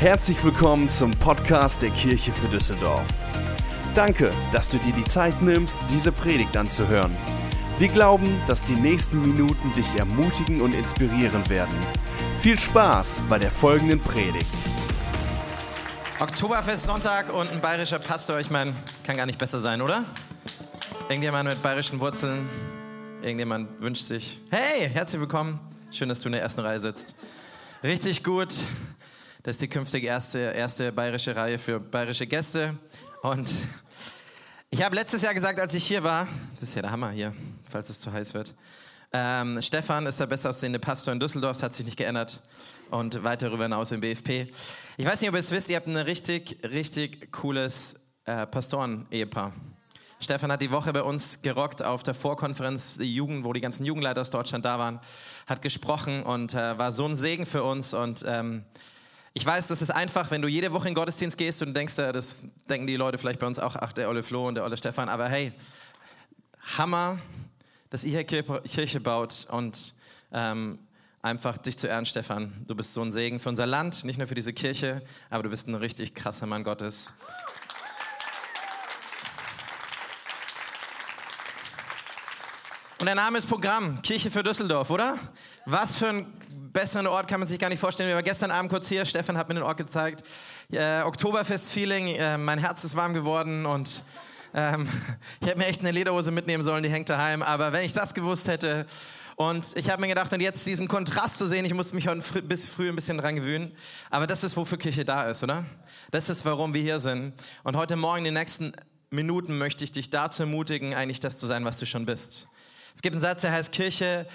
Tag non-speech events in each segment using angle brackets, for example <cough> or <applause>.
Herzlich willkommen zum Podcast der Kirche für Düsseldorf. Danke, dass du dir die Zeit nimmst, diese Predigt anzuhören. Wir glauben, dass die nächsten Minuten dich ermutigen und inspirieren werden. Viel Spaß bei der folgenden Predigt. Oktoberfest Sonntag und ein bayerischer Pastor, ich meine, kann gar nicht besser sein, oder? Irgendjemand mit bayerischen Wurzeln? Irgendjemand wünscht sich, hey, herzlich willkommen. Schön, dass du in der ersten Reihe sitzt. Richtig gut. Das ist die künftige erste, erste bayerische Reihe für bayerische Gäste. Und <laughs> ich habe letztes Jahr gesagt, als ich hier war, das ist ja der Hammer hier, falls es zu heiß wird. Ähm, Stefan ist der besser aussehende Pastor in Düsseldorf, das hat sich nicht geändert. Und weit darüber hinaus im BFP. Ich weiß nicht, ob ihr es wisst, ihr habt ein richtig, richtig cooles äh, Pastoren-Ehepaar. Stefan hat die Woche bei uns gerockt auf der Vorkonferenz die Jugend, wo die ganzen Jugendleiter aus Deutschland da waren, hat gesprochen und äh, war so ein Segen für uns. Und ähm, ich weiß, das ist einfach, wenn du jede Woche in den Gottesdienst gehst und denkst, äh, das denken die Leute vielleicht bei uns auch, ach, der Olle Flo und der Olle Stefan, aber hey, Hammer, dass ihr hier Kirche baut und ähm, einfach dich zu ehren, Stefan. Du bist so ein Segen für unser Land, nicht nur für diese Kirche, aber du bist ein richtig krasser Mann Gottes. Und der Name ist Programm, Kirche für Düsseldorf, oder? Was für ein besseren Ort kann man sich gar nicht vorstellen. Wir waren gestern Abend kurz hier, Stefan hat mir den Ort gezeigt. Äh, Oktoberfest-Feeling, äh, mein Herz ist warm geworden und ähm, <laughs> ich hätte mir echt eine Lederhose mitnehmen sollen, die hängt daheim. Aber wenn ich das gewusst hätte, und ich habe mir gedacht, und jetzt diesen Kontrast zu sehen, ich musste mich heute früh, bis früh ein bisschen dran gewöhnen. Aber das ist, wofür Kirche da ist, oder? Das ist, warum wir hier sind. Und heute Morgen, die nächsten Minuten, möchte ich dich dazu ermutigen, eigentlich das zu sein, was du schon bist. Es gibt einen Satz, der heißt, Kirche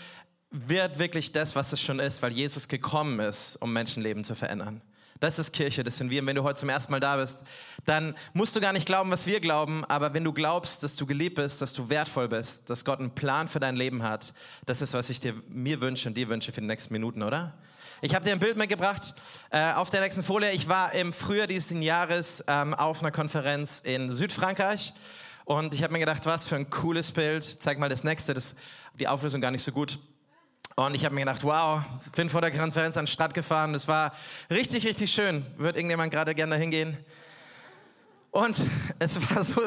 wird wirklich das, was es schon ist, weil Jesus gekommen ist, um Menschenleben zu verändern. Das ist Kirche, das sind wir. Und wenn du heute zum ersten Mal da bist, dann musst du gar nicht glauben, was wir glauben, aber wenn du glaubst, dass du geliebt bist, dass du wertvoll bist, dass Gott einen Plan für dein Leben hat, das ist, was ich dir, mir wünsche und dir wünsche für die nächsten Minuten, oder? Ich habe dir ein Bild mitgebracht äh, auf der nächsten Folie. Ich war im Frühjahr dieses Jahres ähm, auf einer Konferenz in Südfrankreich und ich habe mir gedacht, was für ein cooles Bild. Zeig mal das nächste, das, die Auflösung gar nicht so gut. Und ich habe mir gedacht, wow, bin vor der Konferenz an den Strand gefahren. Das war richtig, richtig schön. Wird irgendjemand gerade gerne dahin gehen? Und <laughs> es war so,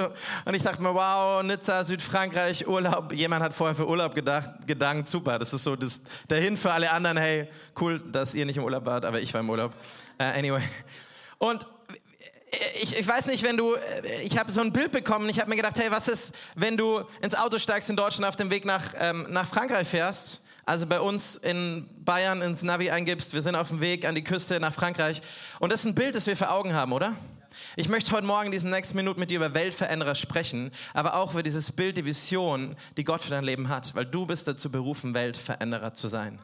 und ich dachte mir, wow, Nizza, Südfrankreich, Urlaub. Jemand hat vorher für Urlaub gedacht, gedankt, super. Das ist so das, dahin für alle anderen, hey, cool, dass ihr nicht im Urlaub wart, aber ich war im Urlaub. Uh, anyway. Und ich, ich, weiß nicht, wenn du, ich habe so ein Bild bekommen, ich habe mir gedacht, hey, was ist, wenn du ins Auto steigst in Deutschland auf dem Weg nach, ähm, nach Frankreich fährst also bei uns in Bayern ins Navi eingibst, wir sind auf dem Weg an die Küste nach Frankreich. Und das ist ein Bild, das wir vor Augen haben, oder? Ich möchte heute Morgen in diesen nächsten Minuten mit dir über Weltveränderer sprechen, aber auch über dieses Bild, die Vision, die Gott für dein Leben hat, weil du bist dazu berufen, Weltveränderer zu sein.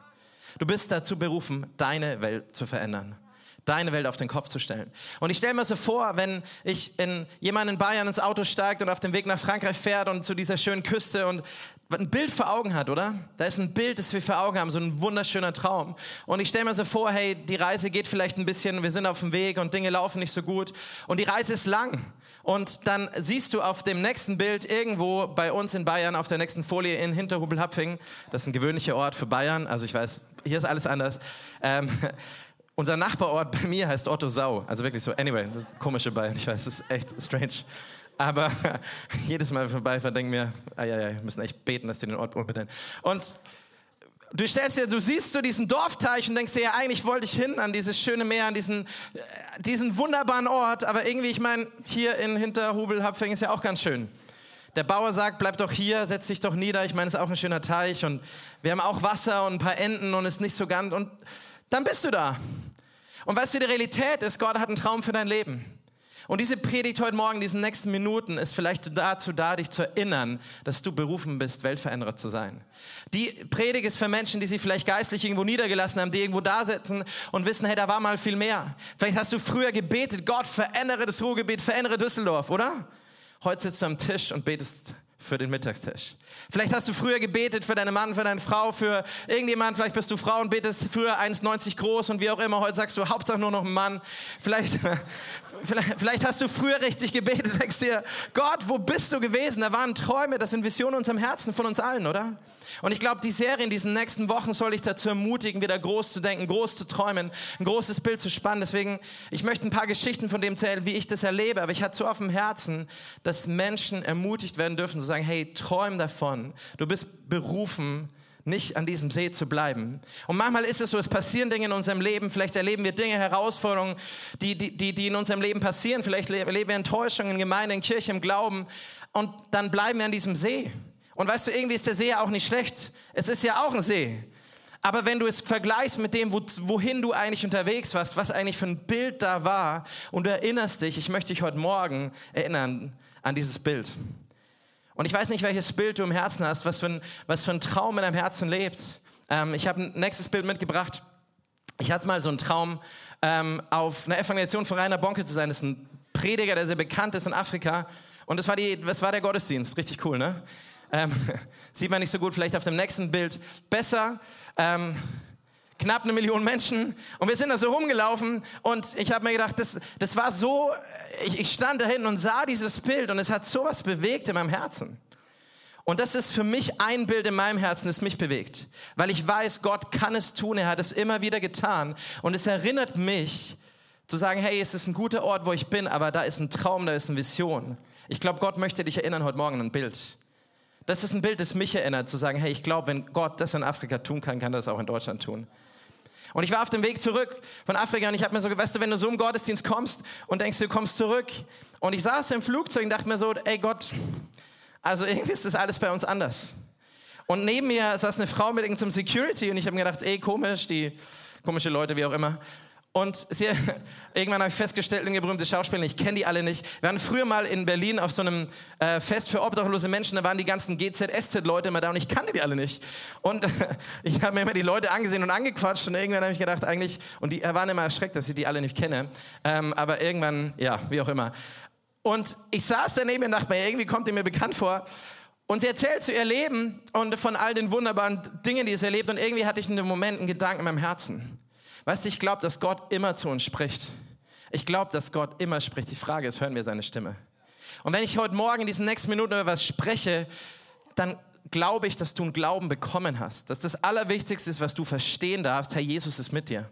Du bist dazu berufen, deine Welt zu verändern deine Welt auf den Kopf zu stellen. Und ich stelle mir so vor, wenn ich in jemand in Bayern ins Auto steigt und auf dem Weg nach Frankreich fährt und zu dieser schönen Küste und ein Bild vor Augen hat, oder? Da ist ein Bild, das wir vor Augen haben, so ein wunderschöner Traum. Und ich stelle mir so vor, hey, die Reise geht vielleicht ein bisschen, wir sind auf dem Weg und Dinge laufen nicht so gut. Und die Reise ist lang. Und dann siehst du auf dem nächsten Bild irgendwo bei uns in Bayern, auf der nächsten Folie in Hinterhubel-Hapfing, das ist ein gewöhnlicher Ort für Bayern, also ich weiß, hier ist alles anders. Ähm, unser Nachbarort bei mir heißt Otto Sau, also wirklich so, anyway, das ist komische Bayern, ich weiß, das ist echt strange. Aber <laughs> jedes Mal vorbeifahre, denke mir, ah, ja, ja, wir müssen echt beten, dass die den Ort umbenennen. Und du stellst dir, du siehst so diesen Dorfteich und denkst dir, ja, eigentlich wollte ich hin an dieses schöne Meer, an diesen, äh, diesen wunderbaren Ort, aber irgendwie, ich meine, hier in Hinterhubel-Hapfing ist ja auch ganz schön. Der Bauer sagt, bleib doch hier, setz dich doch nieder. Ich meine, es ist auch ein schöner Teich und wir haben auch Wasser und ein paar Enten und es ist nicht so ganz. Und dann bist du da. Und weißt du, die Realität ist, Gott hat einen Traum für dein Leben. Und diese Predigt heute Morgen, diesen nächsten Minuten, ist vielleicht dazu da, dich zu erinnern, dass du berufen bist, Weltveränderer zu sein. Die Predigt ist für Menschen, die sich vielleicht geistlich irgendwo niedergelassen haben, die irgendwo da sitzen und wissen, hey, da war mal viel mehr. Vielleicht hast du früher gebetet, Gott, verändere das Ruhrgebiet, verändere Düsseldorf, oder? Heute sitzt du am Tisch und betest für den Mittagstisch. Vielleicht hast du früher gebetet für deinen Mann, für deine Frau, für irgendjemand. Vielleicht bist du Frau und betest früher 1,90 groß und wie auch immer. Heute sagst du Hauptsache nur noch ein Mann. Vielleicht, <laughs> vielleicht, vielleicht hast du früher richtig gebetet. Denkst dir, Gott, wo bist du gewesen? Da waren Träume, das sind Visionen in unserem Herzen von uns allen, oder? Und ich glaube, die Serie in diesen nächsten Wochen soll dich dazu ermutigen, wieder groß zu denken, groß zu träumen, ein großes Bild zu spannen. Deswegen, ich möchte ein paar Geschichten von dem erzählen, wie ich das erlebe. Aber ich hatte so auf dem Herzen, dass Menschen ermutigt werden dürfen, zu sagen, hey, träum davon. Du bist berufen, nicht an diesem See zu bleiben. Und manchmal ist es so, es passieren Dinge in unserem Leben, vielleicht erleben wir Dinge, Herausforderungen, die, die, die, die in unserem Leben passieren, vielleicht erleben wir Enttäuschungen in Gemeinde, in Kirche, im Glauben und dann bleiben wir an diesem See. Und weißt du, irgendwie ist der See ja auch nicht schlecht. Es ist ja auch ein See. Aber wenn du es vergleichst mit dem, wohin du eigentlich unterwegs warst, was eigentlich für ein Bild da war, und du erinnerst dich, ich möchte dich heute Morgen erinnern an dieses Bild. Und ich weiß nicht, welches Bild du im Herzen hast, was für ein, was für ein Traum in deinem Herzen lebt. Ähm, ich habe ein nächstes Bild mitgebracht. Ich hatte mal so einen Traum, ähm, auf einer Evangelisation von Rainer Bonke zu sein. Das ist ein Prediger, der sehr bekannt ist in Afrika. Und das war, die, das war der Gottesdienst. Richtig cool, ne? Ähm, <laughs> sieht man nicht so gut, vielleicht auf dem nächsten Bild besser. Ähm, knapp eine Million Menschen und wir sind da so rumgelaufen und ich habe mir gedacht, das, das war so, ich, ich stand da hinten und sah dieses Bild und es hat so was bewegt in meinem Herzen. Und das ist für mich ein Bild in meinem Herzen, das mich bewegt, weil ich weiß, Gott kann es tun, er hat es immer wieder getan und es erinnert mich zu sagen, hey, es ist ein guter Ort, wo ich bin, aber da ist ein Traum, da ist eine Vision. Ich glaube, Gott möchte dich erinnern heute Morgen an ein Bild. Das ist ein Bild, das mich erinnert, zu sagen, hey, ich glaube, wenn Gott das in Afrika tun kann, kann er das auch in Deutschland tun. Und ich war auf dem Weg zurück von Afrika und ich habe mir so, weißt du, wenn du so im Gottesdienst kommst und denkst, du kommst zurück. Und ich saß im Flugzeug und dachte mir so, ey Gott, also irgendwie ist das alles bei uns anders. Und neben mir saß eine Frau mit irgendeinem Security und ich habe mir gedacht, ey, komisch, die komische Leute, wie auch immer. Und sie, <laughs> irgendwann habe ich festgestellt, eine berühmte Schauspielerin, ich kenne die alle nicht. Wir waren früher mal in Berlin auf so einem äh, Fest für obdachlose Menschen, da waren die ganzen GZSZ-Leute immer da und ich kannte die alle nicht. Und äh, <laughs> ich habe mir immer die Leute angesehen und angequatscht und irgendwann habe ich gedacht, eigentlich, und die waren immer erschreckt, dass ich die alle nicht kenne. Ähm, aber irgendwann, ja, wie auch immer. Und ich saß daneben und dachte mir, irgendwie kommt die mir bekannt vor. Und sie erzählt zu ihr Leben und von all den wunderbaren Dingen, die sie erlebt. Und irgendwie hatte ich in dem Moment einen Gedanken in meinem Herzen. Weißt du, ich glaube, dass Gott immer zu uns spricht. Ich glaube, dass Gott immer spricht. Die Frage ist, hören wir seine Stimme? Und wenn ich heute Morgen in diesen nächsten Minuten über was spreche, dann glaube ich, dass du einen Glauben bekommen hast. Dass das Allerwichtigste ist, was du verstehen darfst, Herr Jesus ist mit dir.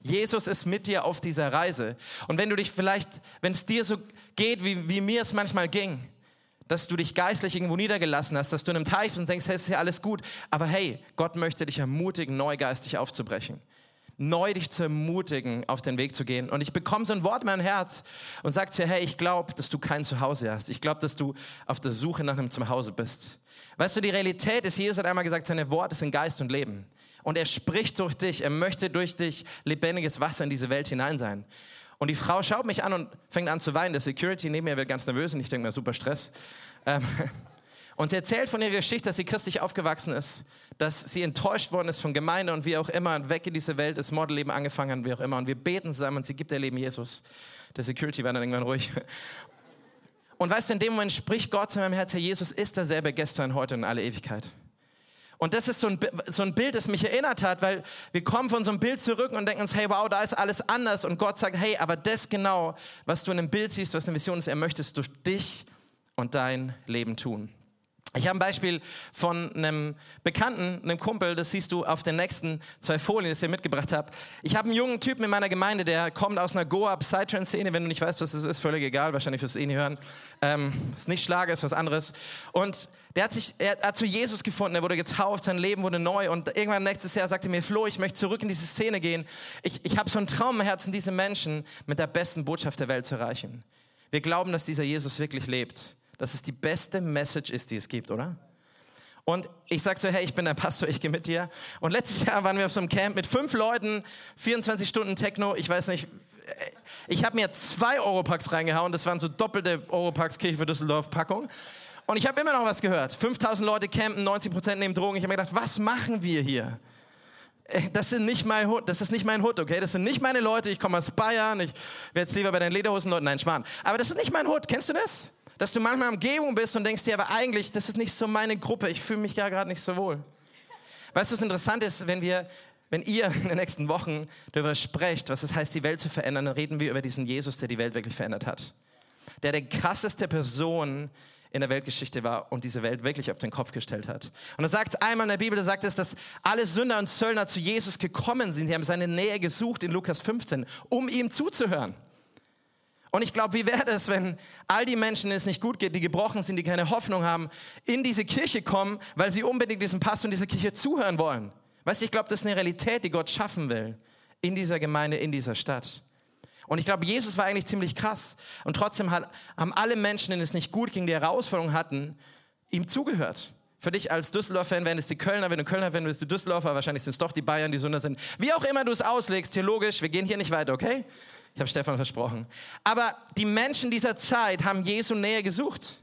Jesus ist mit dir auf dieser Reise. Und wenn du dich vielleicht, wenn es dir so geht, wie, wie mir es manchmal ging, dass du dich geistlich irgendwo niedergelassen hast, dass du in einem Teich bist und denkst, hey, ist ja alles gut. Aber hey, Gott möchte dich ermutigen, neu geistig aufzubrechen neu dich zu ermutigen, auf den Weg zu gehen. Und ich bekomme so ein Wort in mein Herz und sage dir, hey, ich glaube, dass du kein Zuhause hast. Ich glaube, dass du auf der Suche nach einem Zuhause bist. Weißt du, die Realität ist, Jesus hat einmal gesagt, seine Worte sind Geist und Leben. Und er spricht durch dich, er möchte durch dich lebendiges Wasser in diese Welt hinein sein. Und die Frau schaut mich an und fängt an zu weinen. Der Security neben mir wird ganz nervös und ich denke mir, super Stress. Ähm, <laughs> und sie erzählt von ihrer Geschichte, dass sie christlich aufgewachsen ist, dass sie enttäuscht worden ist von Gemeinde und wie auch immer weg in diese Welt ist, Modelleben angefangen hat, wie auch immer. Und wir beten zusammen und sie gibt ihr Leben Jesus. Der Security war dann irgendwann ruhig. Und weißt du, in dem Moment spricht Gott zu meinem Herz, Herr Jesus ist derselbe gestern, heute und in alle Ewigkeit. Und das ist so ein, so ein Bild, das mich erinnert hat, weil wir kommen von so einem Bild zurück und denken uns, hey, wow, da ist alles anders. Und Gott sagt, hey, aber das genau, was du in einem Bild siehst, was eine Vision ist, er möchte es durch dich und dein Leben tun. Ich habe ein Beispiel von einem Bekannten, einem Kumpel, das siehst du auf den nächsten zwei Folien, die ich mitgebracht habe. Ich habe einen jungen Typen in meiner Gemeinde, der kommt aus einer Goa-Psytrance-Szene. Wenn du nicht weißt, was das ist, völlig egal, wahrscheinlich fürs eh nicht hören. Ähm, ist nicht Schlager, ist was anderes. Und der hat sich, er hat zu Jesus gefunden, er wurde getauft, sein Leben wurde neu. Und irgendwann nächstes Jahr sagte mir, Flo, ich möchte zurück in diese Szene gehen. Ich, ich habe so einen Traum im Herzen, diese Menschen mit der besten Botschaft der Welt zu erreichen. Wir glauben, dass dieser Jesus wirklich lebt dass es die beste Message ist, die es gibt, oder? Und ich sag so, hey, ich bin dein Pastor, ich gehe mit dir. Und letztes <laughs> Jahr waren wir auf so einem Camp mit fünf Leuten, 24 Stunden Techno, ich weiß nicht, ich habe mir zwei Europacks reingehauen, das waren so doppelte Europacks Kirche für Düsseldorf Packung. Und ich habe immer noch was gehört. 5000 Leute campen, 90% nehmen Drogen. Ich habe mir gedacht, was machen wir hier? Äh, das, sind nicht mein Hut, das ist nicht mein Hut, okay? Das sind nicht meine Leute. Ich komme aus Bayern. Ich wäre jetzt lieber bei den Lederhosen-Leuten. Nein, Schmarrn. Aber das ist nicht mein Hut. Kennst du das? Dass du manchmal Umgebung bist und denkst dir, aber eigentlich, das ist nicht so meine Gruppe, ich fühle mich ja gerade nicht so wohl. Weißt du, was interessant ist, wenn wir, wenn ihr in den nächsten Wochen darüber sprecht, was es heißt, die Welt zu verändern, dann reden wir über diesen Jesus, der die Welt wirklich verändert hat. Der der krasseste Person in der Weltgeschichte war und diese Welt wirklich auf den Kopf gestellt hat. Und er sagt einmal in der Bibel, da sagt es, dass alle Sünder und Zöllner zu Jesus gekommen sind. Sie haben seine Nähe gesucht in Lukas 15, um ihm zuzuhören. Und ich glaube, wie wäre es, wenn all die Menschen, denen es nicht gut geht, die gebrochen sind, die keine Hoffnung haben, in diese Kirche kommen, weil sie unbedingt diesem Pastor in dieser Kirche zuhören wollen. Weißt du, ich glaube, das ist eine Realität, die Gott schaffen will in dieser Gemeinde, in dieser Stadt. Und ich glaube, Jesus war eigentlich ziemlich krass. Und trotzdem hat, haben alle Menschen, denen es nicht gut ging, die Herausforderungen hatten, ihm zugehört. Für dich als Düsseldorf-Fan wären es die Kölner, wenn du Kölner fan bist, die Düsseldorfer, wahrscheinlich sind es doch die Bayern, die Sünder sind. Wie auch immer du es auslegst, theologisch, wir gehen hier nicht weiter, okay? Ich habe Stefan versprochen. Aber die Menschen dieser Zeit haben Jesu Nähe gesucht.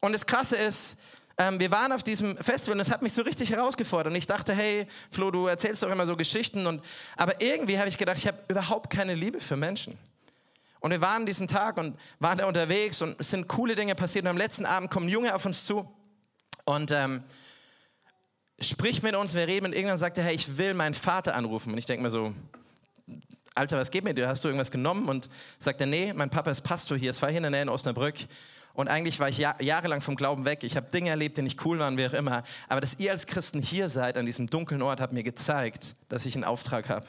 Und das Krasse ist, ähm, wir waren auf diesem Festival und es hat mich so richtig herausgefordert. Und ich dachte, hey, Flo, du erzählst doch immer so Geschichten. Und, aber irgendwie habe ich gedacht, ich habe überhaupt keine Liebe für Menschen. Und wir waren diesen Tag und waren da unterwegs und es sind coole Dinge passiert. Und am letzten Abend kommen Junge auf uns zu und ähm, spricht mit uns, wir reden und irgendwann sagt er, hey, ich will meinen Vater anrufen. Und ich denke mir so, Alter, was geht mit dir? Hast du irgendwas genommen? Und sagt er, nee, mein Papa ist Pastor hier. Es war hier in der Nähe in Osnabrück. Und eigentlich war ich jahrelang vom Glauben weg. Ich habe Dinge erlebt, die nicht cool waren, wie auch immer. Aber dass ihr als Christen hier seid, an diesem dunklen Ort, hat mir gezeigt, dass ich einen Auftrag habe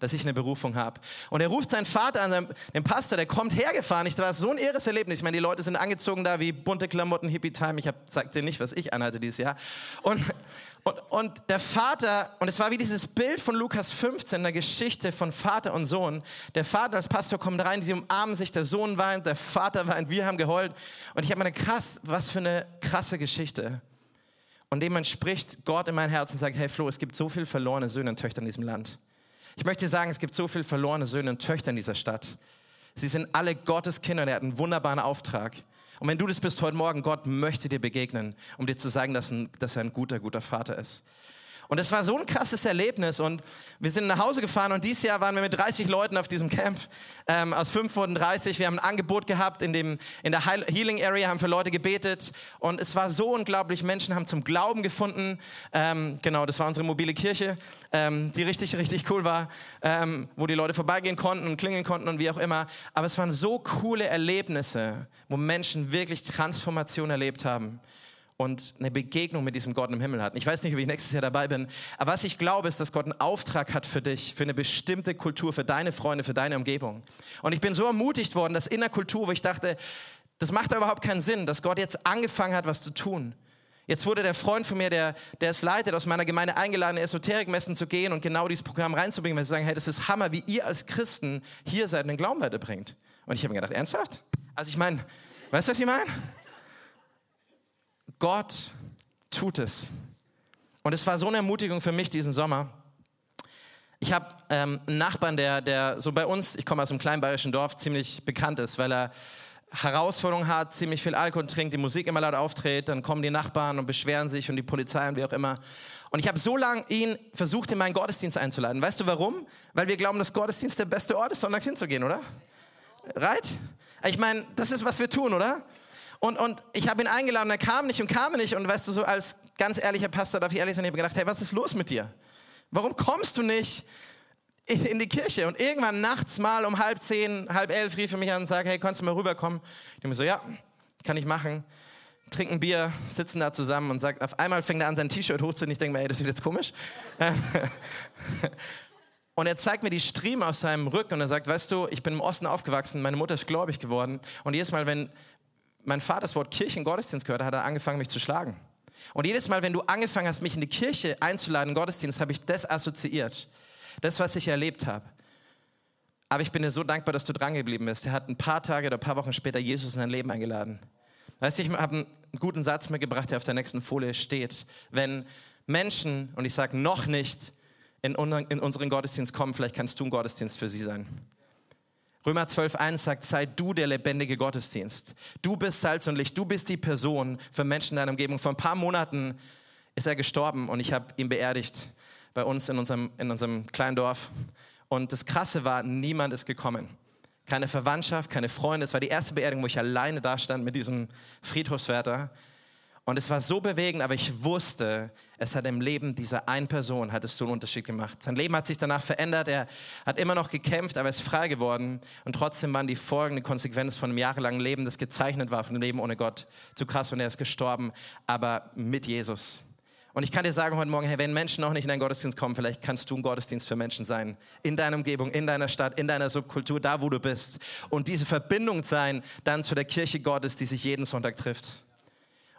dass ich eine Berufung habe. Und er ruft seinen Vater an, den Pastor, der kommt hergefahren. Ich war so ein irres Erlebnis. Ich meine, die Leute sind angezogen da wie bunte Klamotten, Hippie-Time. Ich sag dir nicht, was ich anhatte dieses Jahr. Und, und, und der Vater, und es war wie dieses Bild von Lukas 15, der Geschichte von Vater und Sohn. Der Vater als Pastor kommt rein, sie umarmen sich, der Sohn weint, der Vater weint, wir haben geheult. Und ich habe mir krass, was für eine krasse Geschichte. Und dem spricht Gott in mein Herz und sagt, hey Flo, es gibt so viele verlorene Söhne und Töchter in diesem Land. Ich möchte sagen, es gibt so viele verlorene Söhne und Töchter in dieser Stadt. Sie sind alle Gottes Kinder und er hat einen wunderbaren Auftrag. Und wenn du das bist heute Morgen, Gott möchte dir begegnen, um dir zu sagen, dass, ein, dass er ein guter, guter Vater ist. Und es war so ein krasses Erlebnis. Und wir sind nach Hause gefahren und dieses Jahr waren wir mit 30 Leuten auf diesem Camp. Ähm, aus 35. Wir haben ein Angebot gehabt in, dem, in der Healing Area, haben für Leute gebetet. Und es war so unglaublich. Menschen haben zum Glauben gefunden. Ähm, genau, das war unsere mobile Kirche, ähm, die richtig, richtig cool war, ähm, wo die Leute vorbeigehen konnten und klingeln konnten und wie auch immer. Aber es waren so coole Erlebnisse, wo Menschen wirklich Transformation erlebt haben und eine Begegnung mit diesem Gott im Himmel hatten. Ich weiß nicht, ob ich nächstes Jahr dabei bin, aber was ich glaube, ist, dass Gott einen Auftrag hat für dich, für eine bestimmte Kultur, für deine Freunde, für deine Umgebung. Und ich bin so ermutigt worden, dass in der Kultur, wo ich dachte, das macht überhaupt keinen Sinn, dass Gott jetzt angefangen hat, was zu tun. Jetzt wurde der Freund von mir, der, der es leitet, aus meiner Gemeinde eingeladen, Esoterikmessen zu gehen und genau dieses Programm reinzubringen, weil sie sagen, hey, das ist Hammer, wie ihr als Christen hier seid und den Glauben weiterbringt. Und ich habe mir gedacht, ernsthaft? Also ich meine, weißt du, was ich meine? Gott tut es. Und es war so eine Ermutigung für mich diesen Sommer. Ich habe ähm, einen Nachbarn, der, der so bei uns, ich komme aus einem kleinen bayerischen Dorf, ziemlich bekannt ist, weil er Herausforderungen hat, ziemlich viel Alkohol trinkt, die Musik immer laut auftritt, dann kommen die Nachbarn und beschweren sich und die Polizei und wie auch immer. Und ich habe so lange ihn versucht, in meinen Gottesdienst einzuladen. Weißt du warum? Weil wir glauben, dass Gottesdienst der beste Ort ist, sonntags hinzugehen, oder? Right? Ich meine, das ist, was wir tun, oder? Und, und ich habe ihn eingeladen, er kam nicht und kam nicht. Und weißt du, so als ganz ehrlicher Pastor darf ich ehrlich sein, ich habe gedacht, hey, was ist los mit dir? Warum kommst du nicht in, die Kirche? Und irgendwann nachts mal um halb zehn, halb elf rief er mich an und sagte, hey, kannst du mal rüberkommen? Ich mir so, ja, kann ich machen. Trinken Bier, sitzen da zusammen und sagt, auf einmal fängt er an, sein T-Shirt hochzunehmen. Ich denke mir, ey, das wird jetzt komisch. <laughs> Und er zeigt mir die Striemen aus seinem Rücken und er sagt, weißt du, ich bin im Osten aufgewachsen, meine Mutter ist gläubig geworden. Und jedes Mal, wenn, mein Vater das Wort Kirchengottesdienst gehört hat, er angefangen, mich zu schlagen. Und jedes Mal, wenn du angefangen hast, mich in die Kirche einzuladen, Gottesdienst, habe ich das assoziiert. Das, was ich erlebt habe. Aber ich bin dir so dankbar, dass du dran geblieben bist. Er hat ein paar Tage oder ein paar Wochen später Jesus in sein Leben eingeladen. Weißt du, ich habe einen guten Satz mitgebracht, der auf der nächsten Folie steht. Wenn Menschen, und ich sage noch nicht, in unseren Gottesdienst kommen, vielleicht kannst du ein Gottesdienst für sie sein. Römer 12.1 sagt, sei du der lebendige Gottesdienst. Du bist Salz und Licht, du bist die Person für Menschen in deiner Umgebung. Vor ein paar Monaten ist er gestorben und ich habe ihn beerdigt bei uns in unserem, in unserem kleinen Dorf. Und das Krasse war, niemand ist gekommen. keine Verwandtschaft, keine Freunde. Es war die erste Beerdigung, wo ich alleine da stand mit diesem Friedhofswärter. Und es war so bewegend, aber ich wusste, es hat im Leben dieser einen Person hat es so einen Unterschied gemacht. Sein Leben hat sich danach verändert. Er hat immer noch gekämpft, aber er ist frei geworden. Und trotzdem waren die folgende Konsequenzen von einem jahrelangen Leben, das gezeichnet war von dem Leben ohne Gott, zu krass. Und er ist gestorben, aber mit Jesus. Und ich kann dir sagen heute Morgen, hey, wenn Menschen noch nicht in deinen Gottesdienst kommen, vielleicht kannst du ein Gottesdienst für Menschen sein. In deiner Umgebung, in deiner Stadt, in deiner Subkultur, da wo du bist. Und diese Verbindung sein dann zu der Kirche Gottes, die sich jeden Sonntag trifft.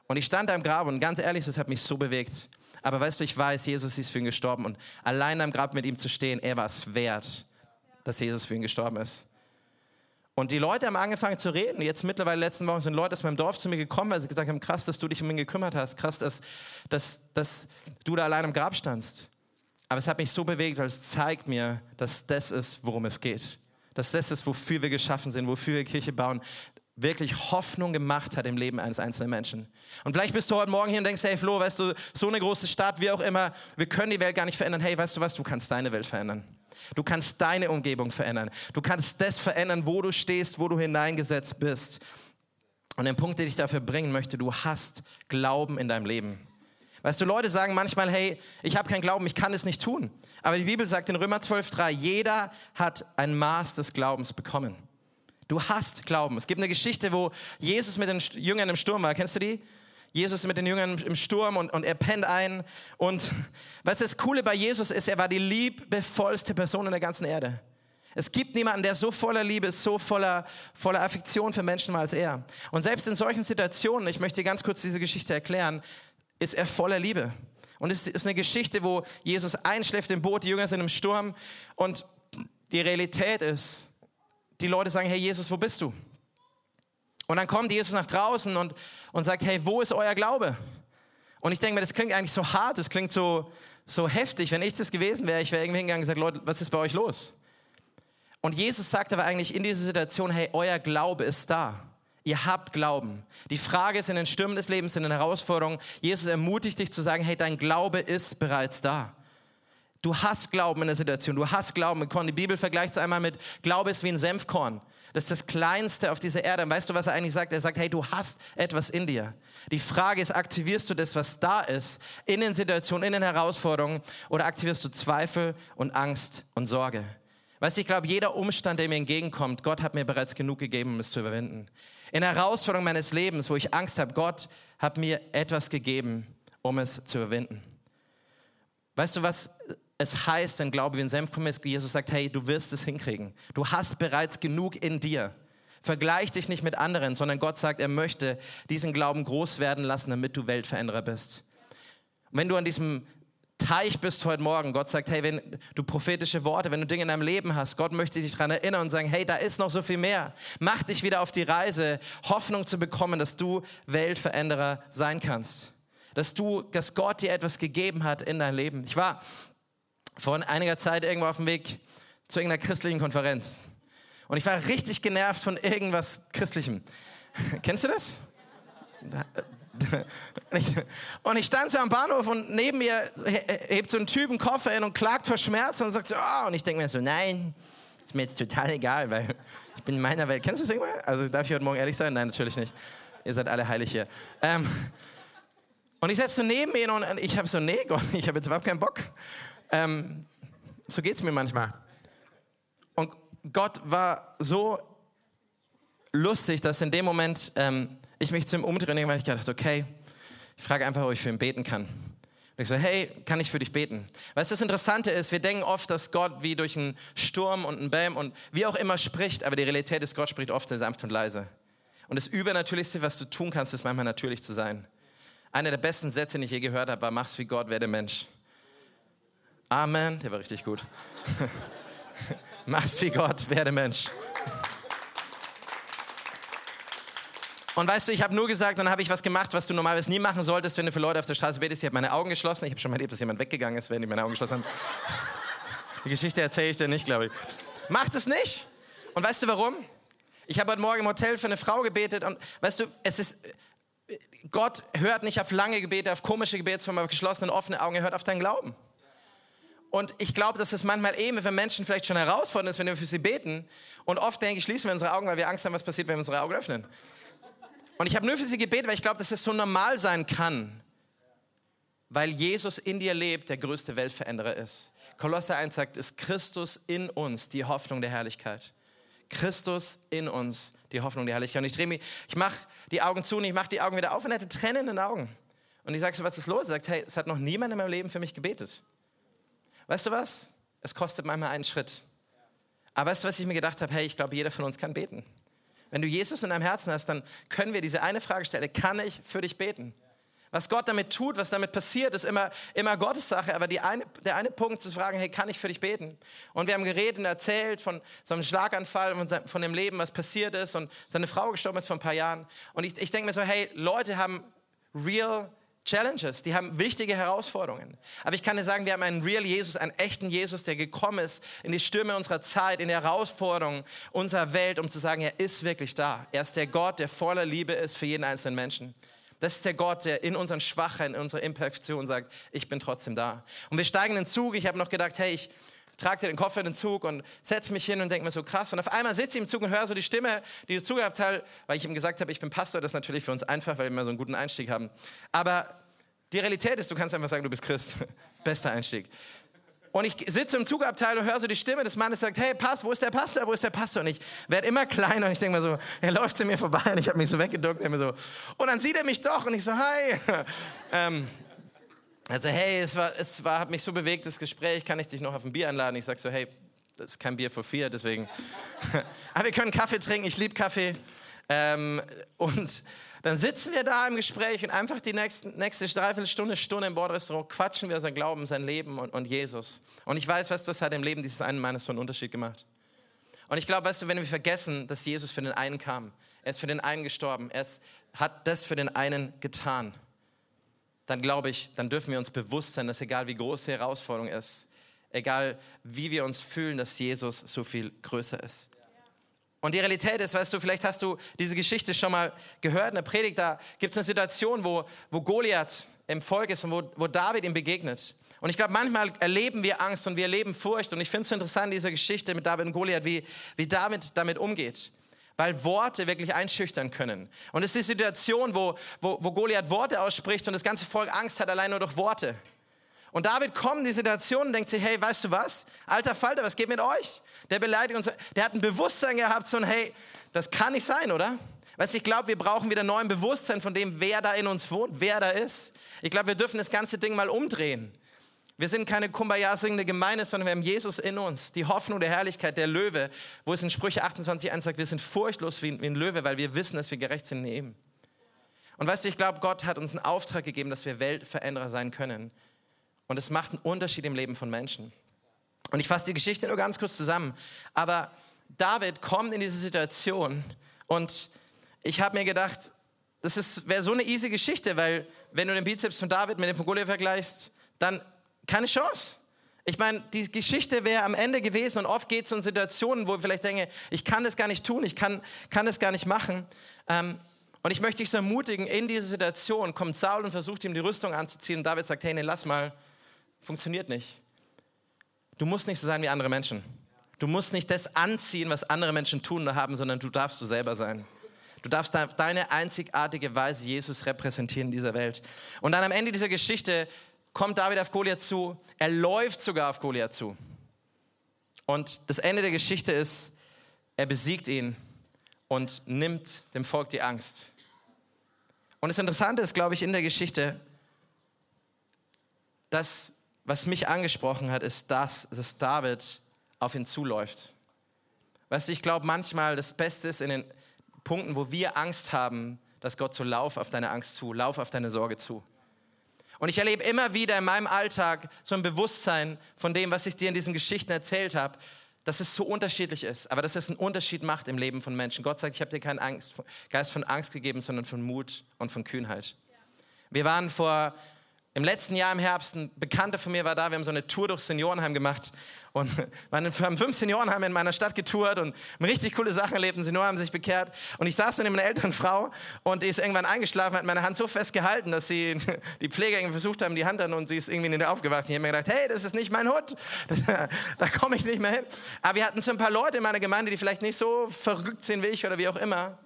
Und ich stand da im Grab und ganz ehrlich, das hat mich so bewegt. Aber weißt du, ich weiß, Jesus ist für ihn gestorben und allein am Grab mit ihm zu stehen, er war es wert, dass Jesus für ihn gestorben ist. Und die Leute haben angefangen zu reden. Jetzt mittlerweile, letzten Wochen sind Leute aus meinem Dorf zu mir gekommen, weil sie gesagt haben, krass, dass du dich um ihn gekümmert hast. Krass, dass, dass, dass du da allein am Grab standst. Aber es hat mich so bewegt, weil es zeigt mir, dass das ist, worum es geht. Dass das ist, wofür wir geschaffen sind, wofür wir Kirche bauen. Wirklich Hoffnung gemacht hat im Leben eines einzelnen Menschen. Und vielleicht bist du heute Morgen hier und denkst, hey Flo, weißt du, so eine große Stadt, wie auch immer, wir können die Welt gar nicht verändern. Hey, weißt du was, du kannst deine Welt verändern. Du kannst deine Umgebung verändern. Du kannst das verändern, wo du stehst, wo du hineingesetzt bist. Und den Punkt, den ich dafür bringen möchte, du hast Glauben in deinem Leben. Weißt du, Leute sagen manchmal, hey, ich habe keinen Glauben, ich kann es nicht tun. Aber die Bibel sagt in Römer 12,3, jeder hat ein Maß des Glaubens bekommen. Du hast Glauben. Es gibt eine Geschichte, wo Jesus mit den Jüngern im Sturm war. Kennst du die? Jesus mit den Jüngern im Sturm und, und er pennt ein. Und was das Coole bei Jesus ist, er war die liebevollste Person in der ganzen Erde. Es gibt niemanden, der so voller Liebe ist, so voller, voller Affektion für Menschen war als er. Und selbst in solchen Situationen, ich möchte ganz kurz diese Geschichte erklären, ist er voller Liebe. Und es ist eine Geschichte, wo Jesus einschläft im Boot, die Jünger sind im Sturm und die Realität ist, die Leute sagen, hey Jesus, wo bist du? Und dann kommt Jesus nach draußen und, und sagt, hey, wo ist euer Glaube? Und ich denke mir, das klingt eigentlich so hart, das klingt so, so heftig. Wenn ich das gewesen wäre, ich wäre irgendwie hingegangen und gesagt, Leute, was ist bei euch los? Und Jesus sagt aber eigentlich in dieser Situation, hey, euer Glaube ist da. Ihr habt Glauben. Die Frage ist in den Stürmen des Lebens, in den Herausforderungen, Jesus ermutigt dich zu sagen, hey, dein Glaube ist bereits da. Du hast Glauben in der Situation, du hast Glauben. Die Bibel vergleicht es einmal mit, Glaube ist wie ein Senfkorn. Das ist das Kleinste auf dieser Erde. Und weißt du, was er eigentlich sagt? Er sagt, hey, du hast etwas in dir. Die Frage ist, aktivierst du das, was da ist, in den Situationen, in den Herausforderungen, oder aktivierst du Zweifel und Angst und Sorge? Weißt du, ich glaube, jeder Umstand, der mir entgegenkommt, Gott hat mir bereits genug gegeben, um es zu überwinden. In der Herausforderung meines Lebens, wo ich Angst habe, Gott hat mir etwas gegeben, um es zu überwinden. Weißt du, was es heißt, wenn Glaube wie ein Senfkorn ist, Jesus sagt, hey, du wirst es hinkriegen. Du hast bereits genug in dir. Vergleich dich nicht mit anderen, sondern Gott sagt, er möchte diesen Glauben groß werden lassen, damit du Weltveränderer bist. Und wenn du an diesem Teich bist heute Morgen, Gott sagt, hey, wenn du prophetische Worte, wenn du Dinge in deinem Leben hast, Gott möchte dich daran erinnern und sagen, hey, da ist noch so viel mehr. Mach dich wieder auf die Reise, Hoffnung zu bekommen, dass du Weltveränderer sein kannst. Dass du, dass Gott dir etwas gegeben hat in dein Leben. Ich war vor einiger Zeit irgendwo auf dem Weg zu irgendeiner christlichen Konferenz. Und ich war richtig genervt von irgendwas Christlichem. <laughs> Kennst du das? <laughs> Und ich stand so am Bahnhof und neben mir hebt so ein Typ einen Koffer hin und klagt vor Schmerzen und sagt so, oh, und ich denke mir so, nein, ist mir jetzt total egal, weil ich bin in meiner Welt. Kennst du das irgendwann? Also darf ich heute Morgen ehrlich sein? Nein, natürlich nicht. Ihr seid alle heilig hier. Ähm, und ich setze so neben ihn und ich habe so, nee, Gott, <laughs> ich habe jetzt überhaupt keinen Bock. Ähm, so geht es mir manchmal. Und Gott war so lustig, dass in dem Moment ähm, ich mich zu ihm umdrehen weil ich gedacht, okay, ich frage einfach, ob ich für ihn beten kann. Und ich so, hey, kann ich für dich beten? Weißt du, das Interessante ist, wir denken oft, dass Gott wie durch einen Sturm und einen Bäm und wie auch immer spricht, aber die Realität ist, Gott spricht oft sehr sanft und leise. Und das Übernatürlichste, was du tun kannst, ist manchmal natürlich zu sein. Einer der besten Sätze, den ich je gehört habe, war, mach's wie Gott, werde Mensch. Amen. Der war richtig gut. <laughs> Mach's wie Gott, werde Mensch. Und weißt du, ich habe nur gesagt, dann habe ich was gemacht, was du normalerweise nie machen solltest, wenn du für Leute auf der Straße betest. Ich habe meine Augen geschlossen. Ich habe schon mal erlebt, dass jemand weggegangen ist, während ich meine Augen geschlossen habe. <laughs> Die Geschichte erzähle ich dir nicht, glaube ich. Macht es nicht. Und weißt du warum? Ich habe heute Morgen im Hotel für eine Frau gebetet und weißt du, es ist Gott hört nicht auf lange Gebete, auf komische Gebetsformen, auf geschlossene, offene Augen, er hört auf deinen Glauben. Und ich glaube, dass es manchmal eben für Menschen vielleicht schon herausfordernd ist, wenn wir für sie beten. Und oft denke ich, schließen wir unsere Augen, weil wir Angst haben, was passiert, wenn wir unsere Augen öffnen. Und ich habe nur für sie gebetet, weil ich glaube, dass es so normal sein kann, weil Jesus in dir lebt, der größte Weltveränderer ist. Kolosser 1 sagt, ist Christus in uns die Hoffnung der Herrlichkeit. Christus in uns, die Hoffnung der Herrlichkeit. Und ich drehe mich, ich mache die Augen zu und ich mache die Augen wieder auf und er hatte Tränen in den Augen. Und ich sage so, was ist los? Er sagt, hey, es hat noch niemand in meinem Leben für mich gebetet. Weißt du was? Es kostet manchmal einen Schritt. Aber weißt du, was ich mir gedacht habe? Hey, ich glaube, jeder von uns kann beten. Wenn du Jesus in deinem Herzen hast, dann können wir diese eine Frage stellen, kann ich für dich beten? Was Gott damit tut, was damit passiert, ist immer, immer Gottes Sache. Aber eine, der eine Punkt zu fragen, hey, kann ich für dich beten? Und wir haben geredet und erzählt von so einem Schlaganfall und von dem Leben, was passiert ist. Und seine Frau gestorben ist vor ein paar Jahren. Und ich, ich denke mir so, hey, Leute haben real Challenges, die haben wichtige Herausforderungen. Aber ich kann dir sagen, wir haben einen real Jesus, einen echten Jesus, der gekommen ist in die Stürme unserer Zeit, in die Herausforderungen unserer Welt, um zu sagen, er ist wirklich da. Er ist der Gott, der voller Liebe ist für jeden einzelnen Menschen. Das ist der Gott, der in unseren Schwachheiten, in unserer Imperfektion sagt, ich bin trotzdem da. Und wir steigen in den Zug. Ich habe noch gedacht, hey, ich trage dir den Koffer in den Zug und setze mich hin und denke mir so krass. Und auf einmal sitze ich im Zug und höre so die Stimme, die das Zugabteil, weil ich ihm gesagt habe, ich bin Pastor, das ist natürlich für uns einfach, weil wir immer so einen guten Einstieg haben. Aber die Realität ist, du kannst einfach sagen, du bist Christ. <laughs> Bester Einstieg. Und ich sitze im Zugabteil und höre so die Stimme des Mannes, sagt, hey, Pass, wo ist der Pastor, wo ist der Pastor? Und ich werde immer kleiner und ich denke mir so, er läuft zu mir vorbei und ich habe mich so weggeduckt. Und, so, und dann sieht er mich doch und ich so, hi. <laughs> ähm, also, hey, es war, es war, hat mich so bewegt, das Gespräch, kann ich dich noch auf ein Bier einladen? Ich sage so, hey, das ist kein Bier für vier, deswegen. <laughs> Aber wir können Kaffee trinken, ich liebe Kaffee. Ähm, und dann sitzen wir da im Gespräch und einfach die nächsten, nächste Dreiviertelstunde, Stunde im Bordrestaurant quatschen wir sein Glauben, sein Leben und, und Jesus. Und ich weiß, weißt du, das hat im Leben dieses einen Mannes so einen Unterschied gemacht. Und ich glaube, weißt du, wenn wir vergessen, dass Jesus für den einen kam, er ist für den einen gestorben, er ist, hat das für den einen getan dann glaube ich, dann dürfen wir uns bewusst sein, dass egal wie groß die Herausforderung ist, egal wie wir uns fühlen, dass Jesus so viel größer ist. Und die Realität ist, weißt du, vielleicht hast du diese Geschichte schon mal gehört in der Predigt, da gibt es eine Situation, wo, wo Goliath im Volk ist und wo, wo David ihm begegnet. Und ich glaube, manchmal erleben wir Angst und wir erleben Furcht. Und ich finde es so interessant, diese Geschichte mit David und Goliath, wie, wie David damit umgeht weil Worte wirklich einschüchtern können. Und es ist die Situation, wo, wo, wo Goliath Worte ausspricht und das ganze Volk Angst hat, allein nur durch Worte. Und David kommt in die Situation und denkt sich, hey, weißt du was? Alter Falter, was geht mit euch? Der beleidigt uns. Der hat ein Bewusstsein gehabt, so ein, hey, das kann nicht sein, oder? Weißt du, ich glaube, wir brauchen wieder neuen Bewusstsein von dem, wer da in uns wohnt, wer da ist. Ich glaube, wir dürfen das ganze Ding mal umdrehen. Wir sind keine Kumbaya singende Gemeinde, sondern wir haben Jesus in uns, die Hoffnung der Herrlichkeit, der Löwe, wo es in Sprüche 28.1 sagt, wir sind furchtlos wie ein Löwe, weil wir wissen, dass wir gerecht sind in ihm. Und weißt du, ich glaube, Gott hat uns einen Auftrag gegeben, dass wir Weltveränderer sein können. Und es macht einen Unterschied im Leben von Menschen. Und ich fasse die Geschichte nur ganz kurz zusammen. Aber David kommt in diese Situation und ich habe mir gedacht, das wäre so eine easy Geschichte, weil wenn du den Bizeps von David mit dem von Goliath vergleichst, dann keine Chance. Ich meine, die Geschichte wäre am Ende gewesen und oft geht es um Situationen, wo ich vielleicht denke, ich kann das gar nicht tun, ich kann, kann das gar nicht machen. Ähm, und ich möchte dich so ermutigen, in diese Situation kommt Saul und versucht ihm die Rüstung anzuziehen und David sagt, hey, nee, lass mal, funktioniert nicht. Du musst nicht so sein wie andere Menschen. Du musst nicht das anziehen, was andere Menschen tun oder haben, sondern du darfst du selber sein. Du darfst deine einzigartige Weise Jesus repräsentieren in dieser Welt. Und dann am Ende dieser Geschichte kommt David auf Goliath zu, er läuft sogar auf Goliath zu. Und das Ende der Geschichte ist, er besiegt ihn und nimmt dem Volk die Angst. Und das Interessante ist, glaube ich, in der Geschichte, dass, was mich angesprochen hat, ist das, dass David auf ihn zuläuft. Weißt du, ich glaube manchmal, das Beste ist in den Punkten, wo wir Angst haben, dass Gott so lauf auf deine Angst zu, lauf auf deine Sorge zu. Und ich erlebe immer wieder in meinem Alltag so ein Bewusstsein von dem, was ich dir in diesen Geschichten erzählt habe, dass es so unterschiedlich ist, aber dass es einen Unterschied macht im Leben von Menschen. Gott sagt, ich habe dir keinen Angst, Geist von Angst gegeben, sondern von Mut und von Kühnheit. Wir waren vor Im letzten Jahr im Herbst, ein Bekannter von mir war da, wir haben so eine Tour durch Seniorenheim gemacht und <laughs> wir haben fünf Seniorenheime in meiner Stadt getourt und haben richtig coole Sachen erlebt und Senioren haben sich bekehrt. Und ich saß neben einer älteren Frau und die ist irgendwann eingeschlafen, hat meine Hand so fest gehalten, dass sie, <laughs> die Pfleger irgendwie versucht haben, die Hand an und sie ist irgendwie nicht aufgewacht. Ich habe mir gedacht, hey, das ist nicht mein Hut, <laughs> das, da komme ich nicht mehr hin. Aber wir hatten so ein paar Leute in meiner Gemeinde, die vielleicht nicht so verrückt sind wie ich oder wie auch immer.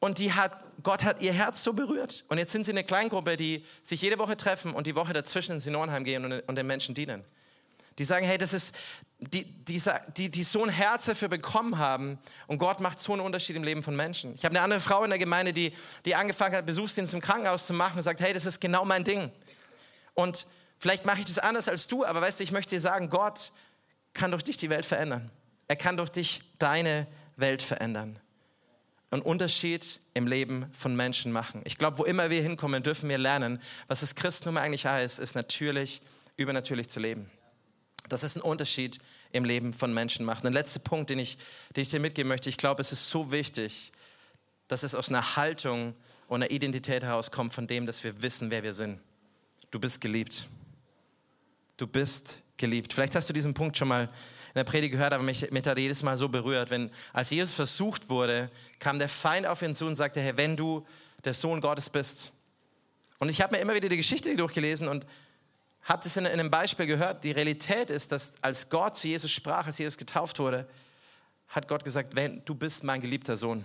Und die hat, Gott hat ihr Herz so berührt. Und jetzt sind sie eine Kleingruppe, die sich jede Woche treffen und die Woche dazwischen ins Seniorenheim gehen und, und den Menschen dienen. Die sagen, hey, das ist, die, die, die, die so ein Herz dafür bekommen haben und Gott macht so einen Unterschied im Leben von Menschen. Ich habe eine andere Frau in der Gemeinde, die, die angefangen hat, Besuchsdienst im Krankenhaus zu machen und sagt, hey, das ist genau mein Ding. Und vielleicht mache ich das anders als du, aber weißt du, ich möchte dir sagen, Gott kann durch dich die Welt verändern. Er kann durch dich deine Welt verändern einen Unterschied im Leben von Menschen machen. Ich glaube, wo immer wir hinkommen, dürfen wir lernen, was das Christentum eigentlich heißt, ist natürlich, übernatürlich zu leben. Das ist ein Unterschied im Leben von Menschen macht. Und der letzte Punkt, den ich, den ich dir mitgeben möchte, ich glaube, es ist so wichtig, dass es aus einer Haltung und einer Identität herauskommt von dem, dass wir wissen, wer wir sind. Du bist geliebt. Du bist geliebt. Vielleicht hast du diesen Punkt schon mal in der Predigt gehört, aber mich, mich hat jedes Mal so berührt. Wenn, als Jesus versucht wurde, kam der Feind auf ihn zu und sagte, hey, wenn du der Sohn Gottes bist. Und ich habe mir immer wieder die Geschichte durchgelesen und das in, in einem Beispiel gehört. Die Realität ist, dass als Gott zu Jesus sprach, als Jesus getauft wurde, hat Gott gesagt, wenn du bist mein geliebter Sohn.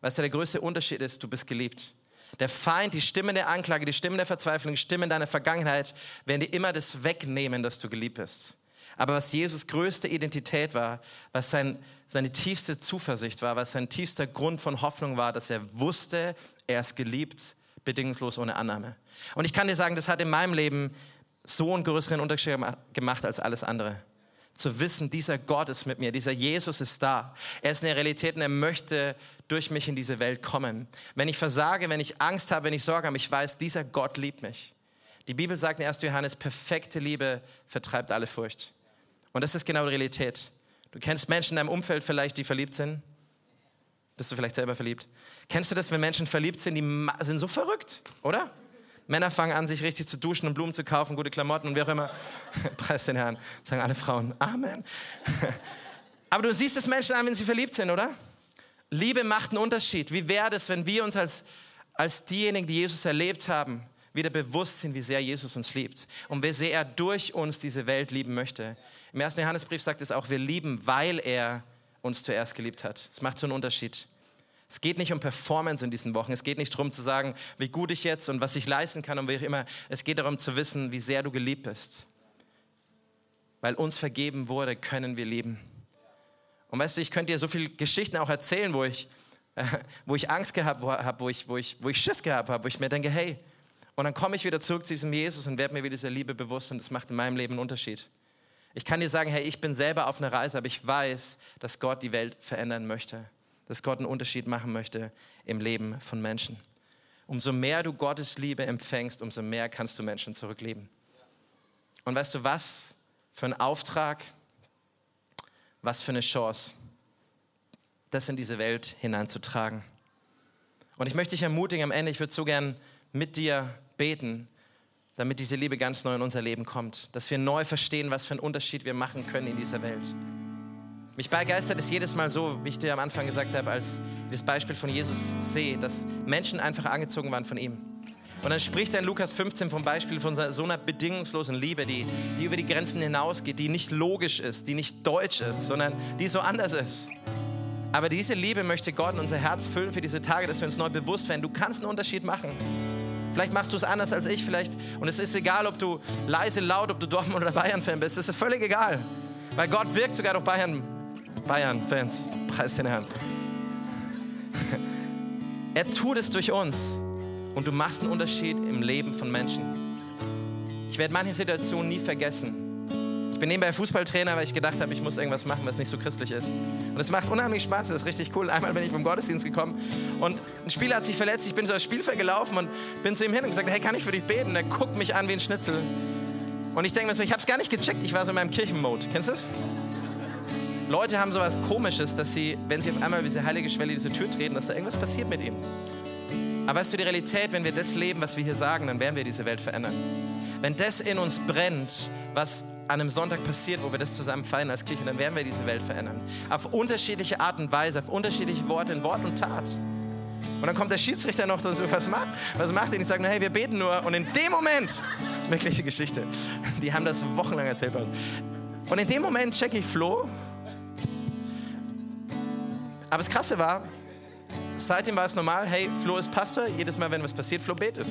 Weißt du, der größte Unterschied ist, du bist geliebt. Der Feind, die Stimmen der Anklage, die Stimmen der Verzweiflung, die Stimmen deiner Vergangenheit werden dir immer das wegnehmen, dass du geliebt bist. Aber was Jesus größte Identität war, was sein, seine tiefste Zuversicht war, was sein tiefster Grund von Hoffnung war, dass er wusste, er ist geliebt, bedingungslos ohne Annahme. Und ich kann dir sagen, das hat in meinem Leben so einen größeren Unterschied gemacht als alles andere. Zu wissen, dieser Gott ist mit mir, dieser Jesus ist da. Er ist eine Realität und er möchte durch mich in diese Welt kommen. Wenn ich versage, wenn ich Angst habe, wenn ich Sorge habe, ich weiß, dieser Gott liebt mich. Die Bibel sagt in 1. Johannes, perfekte Liebe vertreibt alle Furcht. Und das ist genau die Realität. Du kennst Menschen in deinem Umfeld vielleicht, die verliebt sind. Bist du vielleicht selber verliebt? Kennst du das, wenn Menschen verliebt sind, die sind so verrückt, oder? Männer fangen an, sich richtig zu duschen und Blumen zu kaufen, gute Klamotten und wie auch immer. <laughs> Preis den Herrn, sagen alle Frauen. Amen. <laughs> Aber du siehst es Menschen an, wenn sie verliebt sind, oder? Liebe macht einen Unterschied. Wie wäre es, wenn wir uns als, als diejenigen, die Jesus erlebt haben, wieder bewusst sind, wie sehr Jesus uns liebt und wie sehr er durch uns diese Welt lieben möchte. Im ersten Johannesbrief sagt es auch, wir lieben, weil er uns zuerst geliebt hat. Es macht so einen Unterschied. Es geht nicht um Performance in diesen Wochen. Es geht nicht darum zu sagen, wie gut ich jetzt und was ich leisten kann und wie auch immer. Es geht darum zu wissen, wie sehr du geliebt bist. Weil uns vergeben wurde, können wir lieben. Und weißt du, ich könnte dir so viele Geschichten auch erzählen, wo ich, äh, <laughs> wo ich Angst gehabt habe, wo ich, wo, ich, wo ich Schiss gehabt habe, wo ich mir denke, hey, und dann komme ich wieder zurück zu diesem Jesus und werde mir wieder dieser Liebe bewusst und das macht in meinem Leben einen Unterschied. Ich kann dir sagen, hey, ich bin selber auf einer Reise, aber ich weiß, dass Gott die Welt verändern möchte, dass Gott einen Unterschied machen möchte im Leben von Menschen. Umso mehr du Gottes Liebe empfängst, umso mehr kannst du Menschen zurücklieben. Und weißt du, was für ein Auftrag, was für eine Chance, das in diese Welt hineinzutragen. Und ich möchte dich ermutigen am Ende, ich würde so gern mit dir beten, damit diese Liebe ganz neu in unser Leben kommt. Dass wir neu verstehen, was für einen Unterschied wir machen können in dieser Welt. Mich begeistert es jedes Mal so, wie ich dir am Anfang gesagt habe, als ich das Beispiel von Jesus sehe, dass Menschen einfach angezogen waren von ihm. Und dann spricht er in Lukas 15 vom Beispiel von so einer bedingungslosen Liebe, die, die über die Grenzen hinausgeht, die nicht logisch ist, die nicht deutsch ist, sondern die so anders ist. Aber diese Liebe möchte Gott in unser Herz füllen für diese Tage, dass wir uns neu bewusst werden. Du kannst einen Unterschied machen. Vielleicht machst du es anders als ich, vielleicht. Und es ist egal, ob du leise, laut, ob du Dortmund oder Bayern-Fan bist. Es ist völlig egal. Weil Gott wirkt sogar durch Bayern, Bayern-Fans. Preis den Herrn. <laughs> Er tut es durch uns. Und du machst einen Unterschied im Leben von Menschen. Ich werde manche Situationen nie vergessen. Ich bin nebenbei Fußballtrainer, weil ich gedacht habe, ich muss irgendwas machen, was nicht so christlich ist. Und es macht unheimlich Spaß, das ist richtig cool. Einmal bin ich vom Gottesdienst gekommen und ein Spieler hat sich verletzt. Ich bin so das Spielfeld gelaufen und bin zu ihm hin und gesagt, hey, kann ich für dich beten? Und er guckt mich an wie ein Schnitzel. Und ich denke mir so, ich habe es gar nicht gecheckt, ich war so in meinem Kirchenmode. Kennst du das? Leute haben sowas Komisches, dass sie, wenn sie auf einmal wie diese heilige Schwelle diese Tür treten, dass da irgendwas passiert mit ihm. Aber weißt du, die Realität, wenn wir das leben, was wir hier sagen, dann werden wir diese Welt verändern. Wenn das in uns brennt, was an einem Sonntag passiert, wo wir das zusammen feiern als Kirche, dann werden wir diese Welt verändern. Auf unterschiedliche Art und Weise, auf unterschiedliche Worte in Wort und Tat. Und dann kommt der Schiedsrichter noch dazu, was macht, was macht? Und ich sage, hey, wir beten nur. Und in dem Moment, wirkliche Geschichte, <laughs> die haben das wochenlang erzählt bei uns. Und in dem Moment checke ich Flo. Aber das Krasse war, seitdem war es normal, hey, Flo ist Pastor, jedes Mal, wenn was passiert, Flo betet.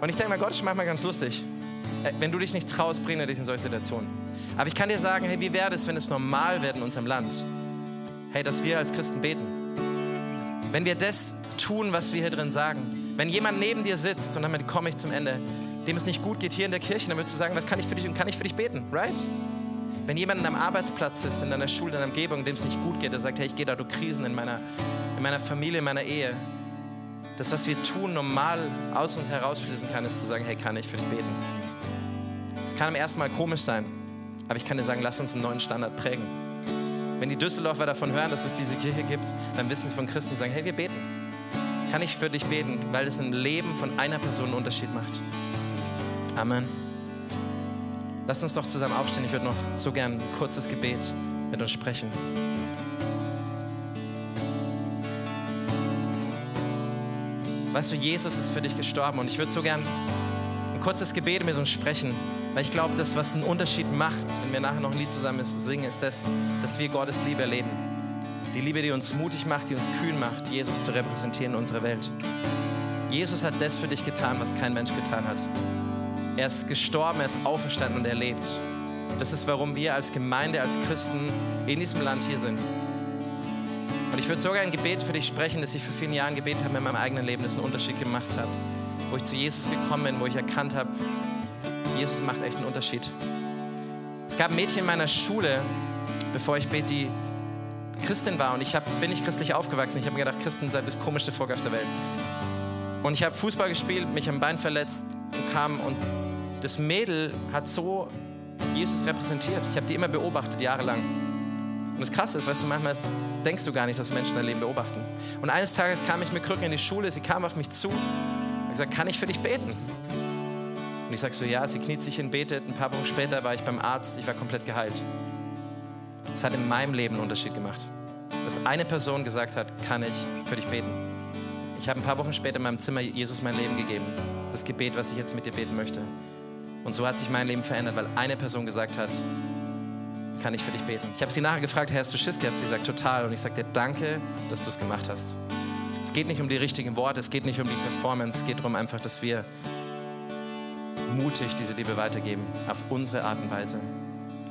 Und ich denke, mein Gott, ist manchmal ganz lustig. Äh, wenn du dich nicht traust, bringt er dich in solche Situationen. Aber ich kann dir sagen, hey, wie wäre es, wenn es normal wird in unserem Land? Hey, dass wir als Christen beten. Wenn wir das tun, was wir hier drin sagen. Wenn jemand neben dir sitzt, und damit komme ich zum Ende, dem es nicht gut geht hier in der Kirche, dann würdest du sagen, was kann ich für dich und kann ich für dich beten, right? Wenn jemand an deinem Arbeitsplatz ist, in deiner Schule, in deiner Umgebung, dem es nicht gut geht, der sagt, hey, ich gehe da durch Krisen in meiner, in meiner Familie, in meiner Ehe. Das, was wir tun, normal aus uns herausfließen kann, ist zu sagen, hey, kann ich für dich beten? Es kann am ersten Mal komisch sein, aber ich kann dir sagen, lass uns einen neuen Standard prägen. Wenn die Düsseldorfer davon hören, dass es diese Kirche gibt, dann wissen sie von Christen, die sagen, hey, wir beten. Kann ich für dich beten, weil es im Leben von einer Person einen Unterschied macht. Amen. Lass uns doch zusammen aufstehen. Ich würde noch so gern ein kurzes Gebet mit uns sprechen. Weißt du, Jesus ist für dich gestorben und ich würde so gern ein kurzes Gebet mit uns sprechen. Weil ich glaube, das, was einen Unterschied macht, wenn wir nachher noch ein Lied zusammen singen, ist das, dass wir Gottes Liebe erleben. Die Liebe, die uns mutig macht, die uns kühn macht, Jesus zu repräsentieren in unserer Welt. Jesus hat das für dich getan, was kein Mensch getan hat. Er ist gestorben, er ist auferstanden und er lebt. Das ist, warum wir als Gemeinde, als Christen in diesem Land hier sind. Und ich würde sogar ein Gebet für dich sprechen, das ich vor vielen Jahren gebetet habe in meinem eigenen Leben, das einen Unterschied gemacht hat. Wo ich zu Jesus gekommen bin, wo ich erkannt habe, Jesus macht echt einen Unterschied. Es gab ein Mädchen in meiner Schule, bevor ich bete, die Christin war und ich hab, bin nicht christlich aufgewachsen. Ich habe mir gedacht, Christen seid das komischste Volk auf der Welt. Und ich habe Fußball gespielt, mich am Bein verletzt und kam und das Mädel hat so Jesus repräsentiert. Ich habe die immer beobachtet, jahrelang. Und das Krasse ist, weißt du, manchmal denkst du gar nicht, dass Menschen dein Leben beobachten. Und eines Tages kam ich mit Krücken in die Schule, sie kam auf mich zu und gesagt, kann ich für dich beten? Und ich sage so, ja, sie kniet sich hin, betet. Ein paar Wochen später war ich beim Arzt, ich war komplett geheilt. Es hat in meinem Leben einen Unterschied gemacht. Dass eine Person gesagt hat, kann ich für dich beten. Ich habe ein paar Wochen später in meinem Zimmer Jesus mein Leben gegeben. Das Gebet, was ich jetzt mit dir beten möchte. Und so hat sich mein Leben verändert, weil eine Person gesagt hat, kann ich für dich beten. Ich habe sie nachher gefragt, Herr, hast du Schiss gehabt? Sie sagt, total. Und ich sagte, danke, dass du es gemacht hast. Es geht nicht um die richtigen Worte, es geht nicht um die Performance, es geht darum einfach, dass wir mutig diese Liebe weitergeben, auf unsere Art und Weise.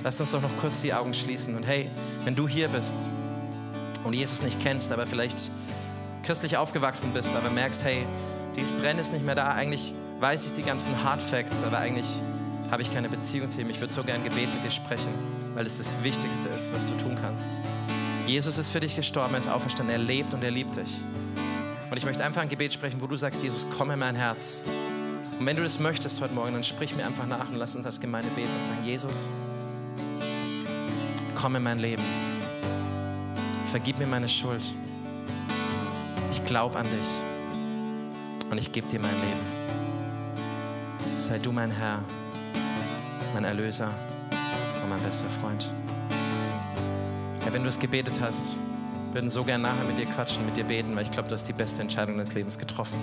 Lass uns doch noch kurz die Augen schließen. Und hey, wenn du hier bist und Jesus nicht kennst, aber vielleicht christlich aufgewachsen bist, aber merkst, hey, dieses Brennen ist nicht mehr da, eigentlich weiß ich die ganzen Hard Facts, aber eigentlich habe ich keine Beziehung zu ihm. Ich würde so gerne ein Gebet mit dir sprechen, weil es das Wichtigste ist, was du tun kannst. Jesus ist für dich gestorben, er ist auferstanden, er lebt und er liebt dich. Und ich möchte einfach ein Gebet sprechen, wo du sagst, Jesus, komm in mein Herz. Und wenn du das möchtest heute Morgen, dann sprich mir einfach nach und lass uns als Gemeinde beten und sagen, Jesus, komm in mein Leben. Vergib mir meine Schuld. Ich glaube an dich und ich gebe dir mein Leben. Sei du mein Herr, mein Erlöser und mein bester Freund. Ja, wenn du es gebetet hast, würden so gern nachher mit dir quatschen, mit dir beten, weil ich glaube, du hast die beste Entscheidung deines Lebens getroffen.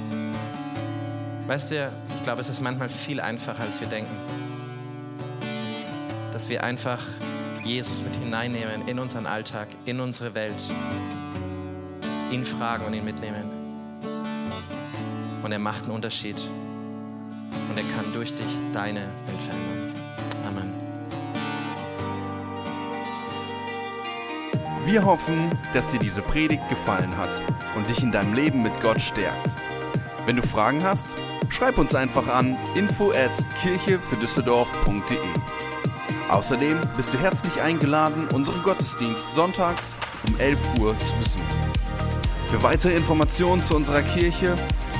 Weißt du, ich glaube, es ist manchmal viel einfacher, als wir denken. Dass wir einfach Jesus mit hineinnehmen in unseren Alltag, in unsere Welt, ihn fragen und ihn mitnehmen. Und er macht einen Unterschied. Und er kann durch dich deine Welt verändern. Amen. Wir hoffen, dass dir diese Predigt gefallen hat und dich in deinem Leben mit Gott stärkt. Wenn du Fragen hast, schreib uns einfach an info at kirchefürdüsseldorf.de. Außerdem bist du herzlich eingeladen, unseren Gottesdienst sonntags um 11 Uhr zu besuchen. Für weitere Informationen zu unserer Kirche